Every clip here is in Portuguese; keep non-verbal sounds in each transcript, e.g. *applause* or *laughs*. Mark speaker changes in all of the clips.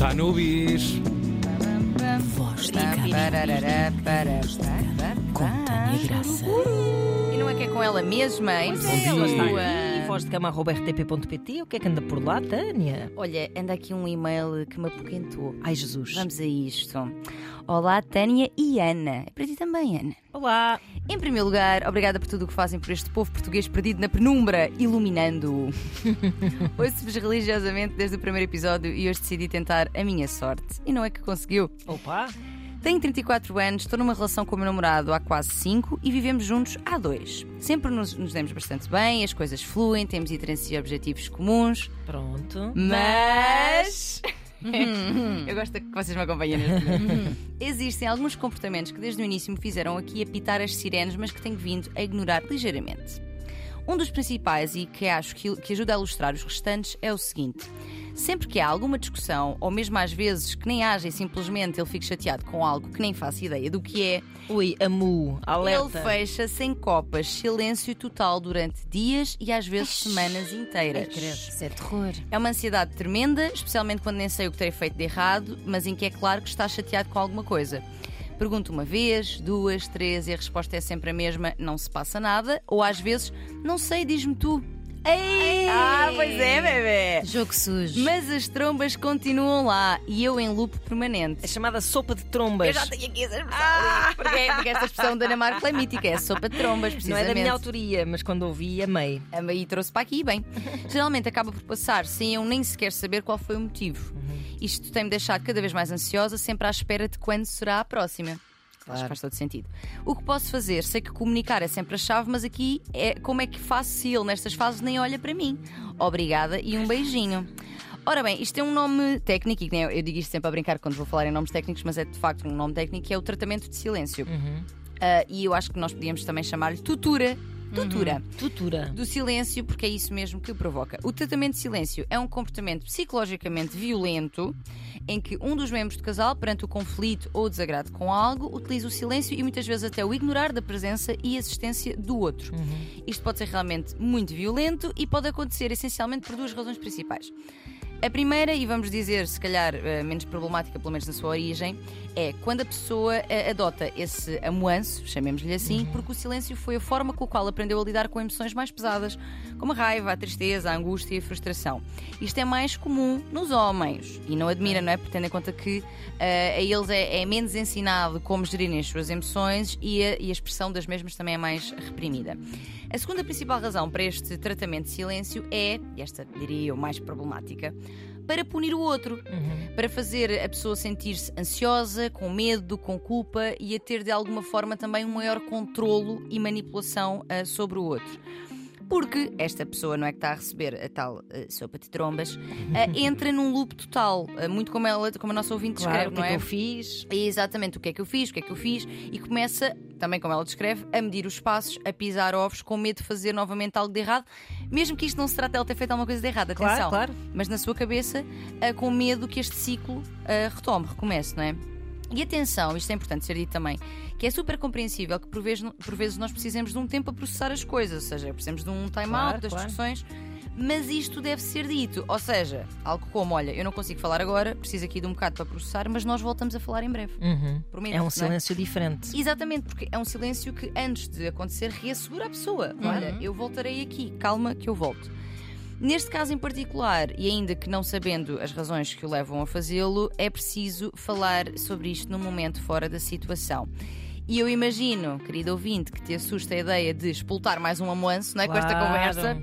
Speaker 1: Está no bis.
Speaker 2: Voz de Tânia Graça.
Speaker 3: E não é que é com ela mesma? Em
Speaker 2: Pois é, ela está
Speaker 3: pessoa.
Speaker 2: aqui. Voz de cama arroba rtp.pt. O que é que anda por lá, Tânia?
Speaker 3: Olha, anda aqui um e-mail que me apoquentou.
Speaker 2: Ai, Jesus.
Speaker 3: Vamos a isto. Olá, Tânia e Ana. É para ti também, Ana.
Speaker 2: Olá.
Speaker 3: Em primeiro lugar, obrigada por tudo o que fazem por este povo português perdido na penumbra, iluminando-o. *laughs* Ouço-vos religiosamente desde o primeiro episódio e hoje decidi tentar a minha sorte. E não é que conseguiu.
Speaker 2: Opa.
Speaker 3: Tenho 34 anos, estou numa relação com o meu namorado há quase 5 e vivemos juntos há 2. Sempre nos, nos demos bastante bem, as coisas fluem, temos interesses e objetivos comuns,
Speaker 2: Pronto.
Speaker 3: mas. *laughs* Eu gosto que vocês me acompanhem neste momento. Existem alguns comportamentos que desde o início me fizeram aqui apitar as sirenes, mas que tenho vindo a ignorar ligeiramente. Um dos principais e que acho que, que ajuda a ilustrar os restantes é o seguinte: sempre que há alguma discussão, ou mesmo às vezes que nem haja e simplesmente ele fique chateado com algo que nem faço ideia do que é,
Speaker 2: Ui, amu. Alerta.
Speaker 3: ele fecha-se em copas, silêncio total durante dias e às vezes semanas inteiras.
Speaker 2: Isso é terror.
Speaker 3: É uma ansiedade tremenda, especialmente quando nem sei o que terei feito de errado, mas em que é claro que está chateado com alguma coisa. Pergunto uma vez, duas, três e a resposta é sempre a mesma: não se passa nada, ou às vezes, não sei, diz-me tu. Ei! Ah, pois é, bebê!
Speaker 2: Jogo sujo.
Speaker 3: Mas as trombas continuam lá e eu em loop permanente.
Speaker 2: É chamada sopa de trombas.
Speaker 3: Eu já tenho aqui essa expressão. ali, porque, porque esta expressão da Ana Marco é mítica, é sopa de trombas,
Speaker 2: Não
Speaker 3: precisamente.
Speaker 2: é da minha autoria, mas quando ouvi, amei.
Speaker 3: E trouxe para aqui, bem. Geralmente acaba por passar sem eu nem sequer saber qual foi o motivo. Isto tem-me deixado cada vez mais ansiosa, sempre à espera de quando será a próxima. Acho que faz todo sentido. O que posso fazer? Sei que comunicar é sempre a chave, mas aqui é como é que faço se ele nestas fases nem olha para mim. Obrigada e um beijinho. Ora bem, isto é um nome técnico, e eu digo isto sempre a brincar quando vou falar em nomes técnicos, mas é de facto um nome técnico, que é o tratamento de silêncio. Ah, e eu acho que nós podíamos também chamar-lhe tutura. Tutura
Speaker 2: Tutura.
Speaker 3: do silêncio, porque é isso mesmo que provoca. O tratamento de silêncio é um comportamento psicologicamente violento em que um dos membros do casal, perante o conflito ou desagrado com algo, utiliza o silêncio e muitas vezes até o ignorar da presença e existência do outro. Isto pode ser realmente muito violento e pode acontecer essencialmente por duas razões principais. A primeira, e vamos dizer, se calhar eh, menos problemática, pelo menos na sua origem, é quando a pessoa eh, adota esse amuanço, chamemos-lhe assim, porque o silêncio foi a forma com a qual aprendeu a lidar com emoções mais pesadas, como a raiva, a tristeza, a angústia e a frustração. Isto é mais comum nos homens e não admira, não é? Porque tendo em conta que eh, a eles é, é menos ensinado como gerirem as suas emoções e a, e a expressão das mesmas também é mais reprimida. A segunda principal razão para este tratamento de silêncio é, e esta diria eu mais problemática, para punir o outro, para fazer a pessoa sentir-se ansiosa, com medo, com culpa e a ter de alguma forma também um maior controlo e manipulação ah, sobre o outro. Porque esta pessoa não é que está a receber a tal ah, sopa de trombas, ah, *laughs* entra num loop total, ah, muito como, ela, como a nossa ouvinte
Speaker 2: Claro,
Speaker 3: descreve,
Speaker 2: o que
Speaker 3: não
Speaker 2: é que
Speaker 3: é?
Speaker 2: eu fiz?
Speaker 3: Exatamente o que é que eu fiz, o que é que eu fiz, e começa, também como ela descreve, a medir os passos, a pisar ovos, com medo de fazer novamente algo de errado, mesmo que isto não se trate de ela ter feito alguma coisa de errado,
Speaker 2: Claro,
Speaker 3: atenção.
Speaker 2: claro.
Speaker 3: Mas na sua cabeça, com medo que este ciclo retome, recomece, não é? E atenção, isto é importante ser dito também, que é super compreensível que por vezes, por vezes nós precisemos de um tempo a processar as coisas, ou seja, precisamos de um time-out
Speaker 2: Claro,
Speaker 3: das
Speaker 2: claro.
Speaker 3: discussões, mas isto deve ser dito. Ou seja, algo como, olha, eu não consigo falar agora, preciso aqui de um bocado para processar, mas nós voltamos a falar em breve.
Speaker 2: Uhum.
Speaker 3: Prometo,
Speaker 2: É um
Speaker 3: não
Speaker 2: silêncio diferente.
Speaker 3: Exatamente, porque é um silêncio que antes de acontecer reassegura a pessoa. Olha, eu voltarei aqui, calma que eu volto. Neste caso em particular, e ainda que não sabendo as razões que o levam a fazê-lo, é preciso falar sobre isto num momento fora da situação. E eu imagino, querido ouvinte, que te assusta a ideia de explotar mais um amuanço, não é? Com esta
Speaker 2: Claro.
Speaker 3: conversa.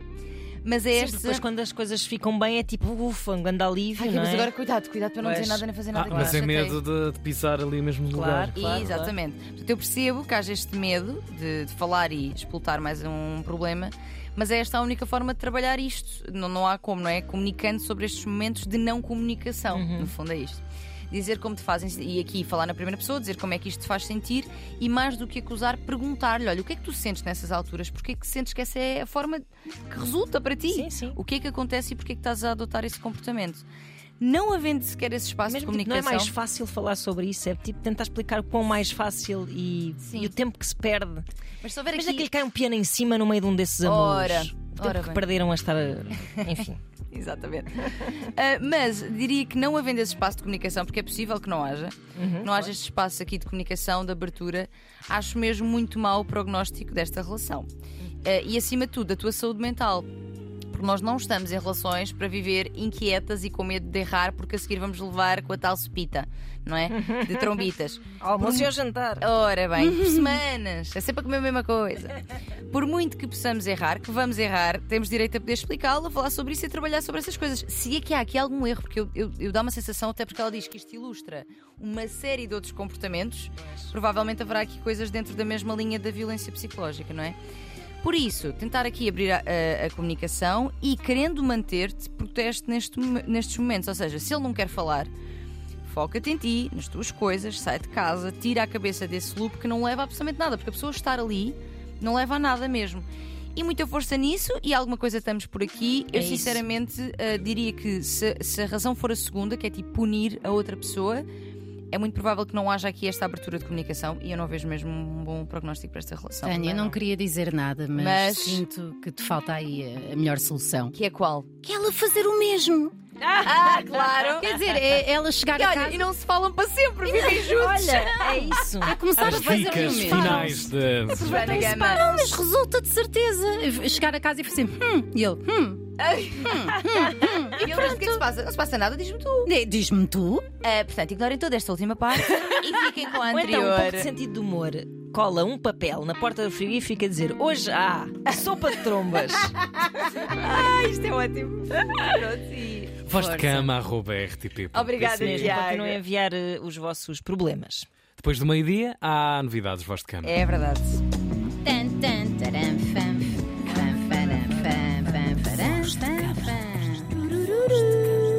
Speaker 3: Mas é esta.
Speaker 2: depois quando as coisas ficam bem é tipo, ufa, um grande alívio,
Speaker 3: Ai,
Speaker 2: não
Speaker 3: mas
Speaker 2: é?
Speaker 3: agora cuidado, cuidado para não
Speaker 2: Pois.
Speaker 3: dizer nada nem fazer
Speaker 1: Ah,
Speaker 3: nada. que
Speaker 1: mas é
Speaker 3: chateie.
Speaker 1: medo de, de pisar ali mesmo no lugar.
Speaker 2: Claro, claro.
Speaker 3: Exatamente. Portanto, eu percebo que haja este medo de, de falar e explotar mais um problema, mas é esta a única forma de trabalhar isto. Não, não há como, não é? Comunicando sobre estes momentos de não comunicação.
Speaker 2: Uhum.
Speaker 3: No fundo, é isto. Dizer como te fazem, e aqui falar na primeira pessoa, dizer como é que isto te faz sentir e mais do que acusar, perguntar-lhe: olha, o que é que tu sentes nessas alturas? Porquê é que sentes que essa é a forma que resulta para ti?
Speaker 2: Sim, sim.
Speaker 3: O que é que acontece e porquê é que estás a adotar esse comportamento? Não havendo sequer esse espaço
Speaker 2: Mesmo
Speaker 3: de
Speaker 2: tipo, não é
Speaker 3: comunicação.
Speaker 2: mais fácil falar sobre isso, é tipo tentar explicar o quão mais fácil e, e o tempo que se perde.
Speaker 3: Mas se houver
Speaker 2: Mas
Speaker 3: aqui.
Speaker 2: daquele cai um piano em cima no meio de um desses amores.
Speaker 3: Ora,
Speaker 2: o tempo
Speaker 3: ora
Speaker 2: que
Speaker 3: bem.
Speaker 2: perderam a estar. Enfim. *laughs*
Speaker 3: Exatamente. Uh, *laughs* mas diria que não havendo esse espaço de comunicação, porque é possível que não haja,
Speaker 2: Uhum,
Speaker 3: não haja este espaço aqui de comunicação, de abertura, acho mesmo muito mau o prognóstico desta relação. Uh, e acima de tudo, a tua saúde mental. Porque nós não estamos em relações para viver inquietas e com medo de errar, porque a seguir vamos levar com a tal cepita, não é? De trombitas. *laughs*
Speaker 2: Almoço e ao jantar.
Speaker 3: Ora bem, por *laughs* semanas. É sempre a comer a mesma coisa. Por muito que possamos errar, que vamos errar, temos direito a poder explicá-lo, a falar sobre isso e a trabalhar sobre essas coisas. Se é que há aqui algum erro, porque eu, eu, eu dá uma sensação, até porque ela diz que isto ilustra uma série de outros comportamentos, provavelmente haverá aqui coisas dentro da mesma linha da violência psicológica, não é? Por isso, tentar aqui abrir a, a- a comunicação e querendo manter-te, proteste neste, nestes momentos. Ou seja, se ele não quer falar, foca-te em ti, nas tuas coisas, sai de casa, tira a cabeça desse loop que não leva absolutamente nada, porque a pessoa estar ali não leva a nada mesmo. E muita força nisso, e alguma coisa estamos por aqui.
Speaker 2: É
Speaker 3: Eu sinceramente ah, diria que se, se a razão for a segunda, que é tipo punir a outra pessoa, é muito provável que não haja aqui esta abertura de comunicação e eu não vejo mesmo um bom prognóstico para esta relação.
Speaker 4: Tânia,
Speaker 3: Também
Speaker 4: não queria dizer nada, mas,
Speaker 3: Mas-
Speaker 4: sinto que te falta aí a, melhor solução.
Speaker 3: Que é qual?
Speaker 4: Que ela fazer o mesmo.
Speaker 3: Ah, claro!
Speaker 4: Quer dizer, é ela chegar
Speaker 3: E
Speaker 4: a
Speaker 3: olha,
Speaker 4: casa
Speaker 3: e não se falam para sempre, vivem juntos.
Speaker 2: Olha, é isso.
Speaker 4: e começar
Speaker 1: As
Speaker 4: a fazer o mesmo.
Speaker 1: finais de.
Speaker 4: Não, mas resulta de certeza. Chegar a casa e fazer hum, e ele, hum.
Speaker 3: E ele diz, o que é que se passa? Não se passa nada, diz-me tu.
Speaker 4: Eh, Diz-me tu.
Speaker 3: Ah, portanto, ignorem toda esta última parte *laughs* e fiquem com a
Speaker 2: Ou então, um
Speaker 3: anterior.
Speaker 2: pouco de sentido de humor. Cola um papel na porta do frigorífico a dizer hoje há sopa de trombas. *laughs*
Speaker 3: Ah, isto é ótimo. Pronto, e...
Speaker 1: Voz de
Speaker 3: Força.
Speaker 1: cama, arroba RTP.
Speaker 3: Obrigada,
Speaker 2: Mesmo,
Speaker 3: Tiago.
Speaker 2: continuem a enviar eh, os vossos problemas.
Speaker 1: Depois do meio-dia, há novidades, voz de cama.
Speaker 3: É verdade.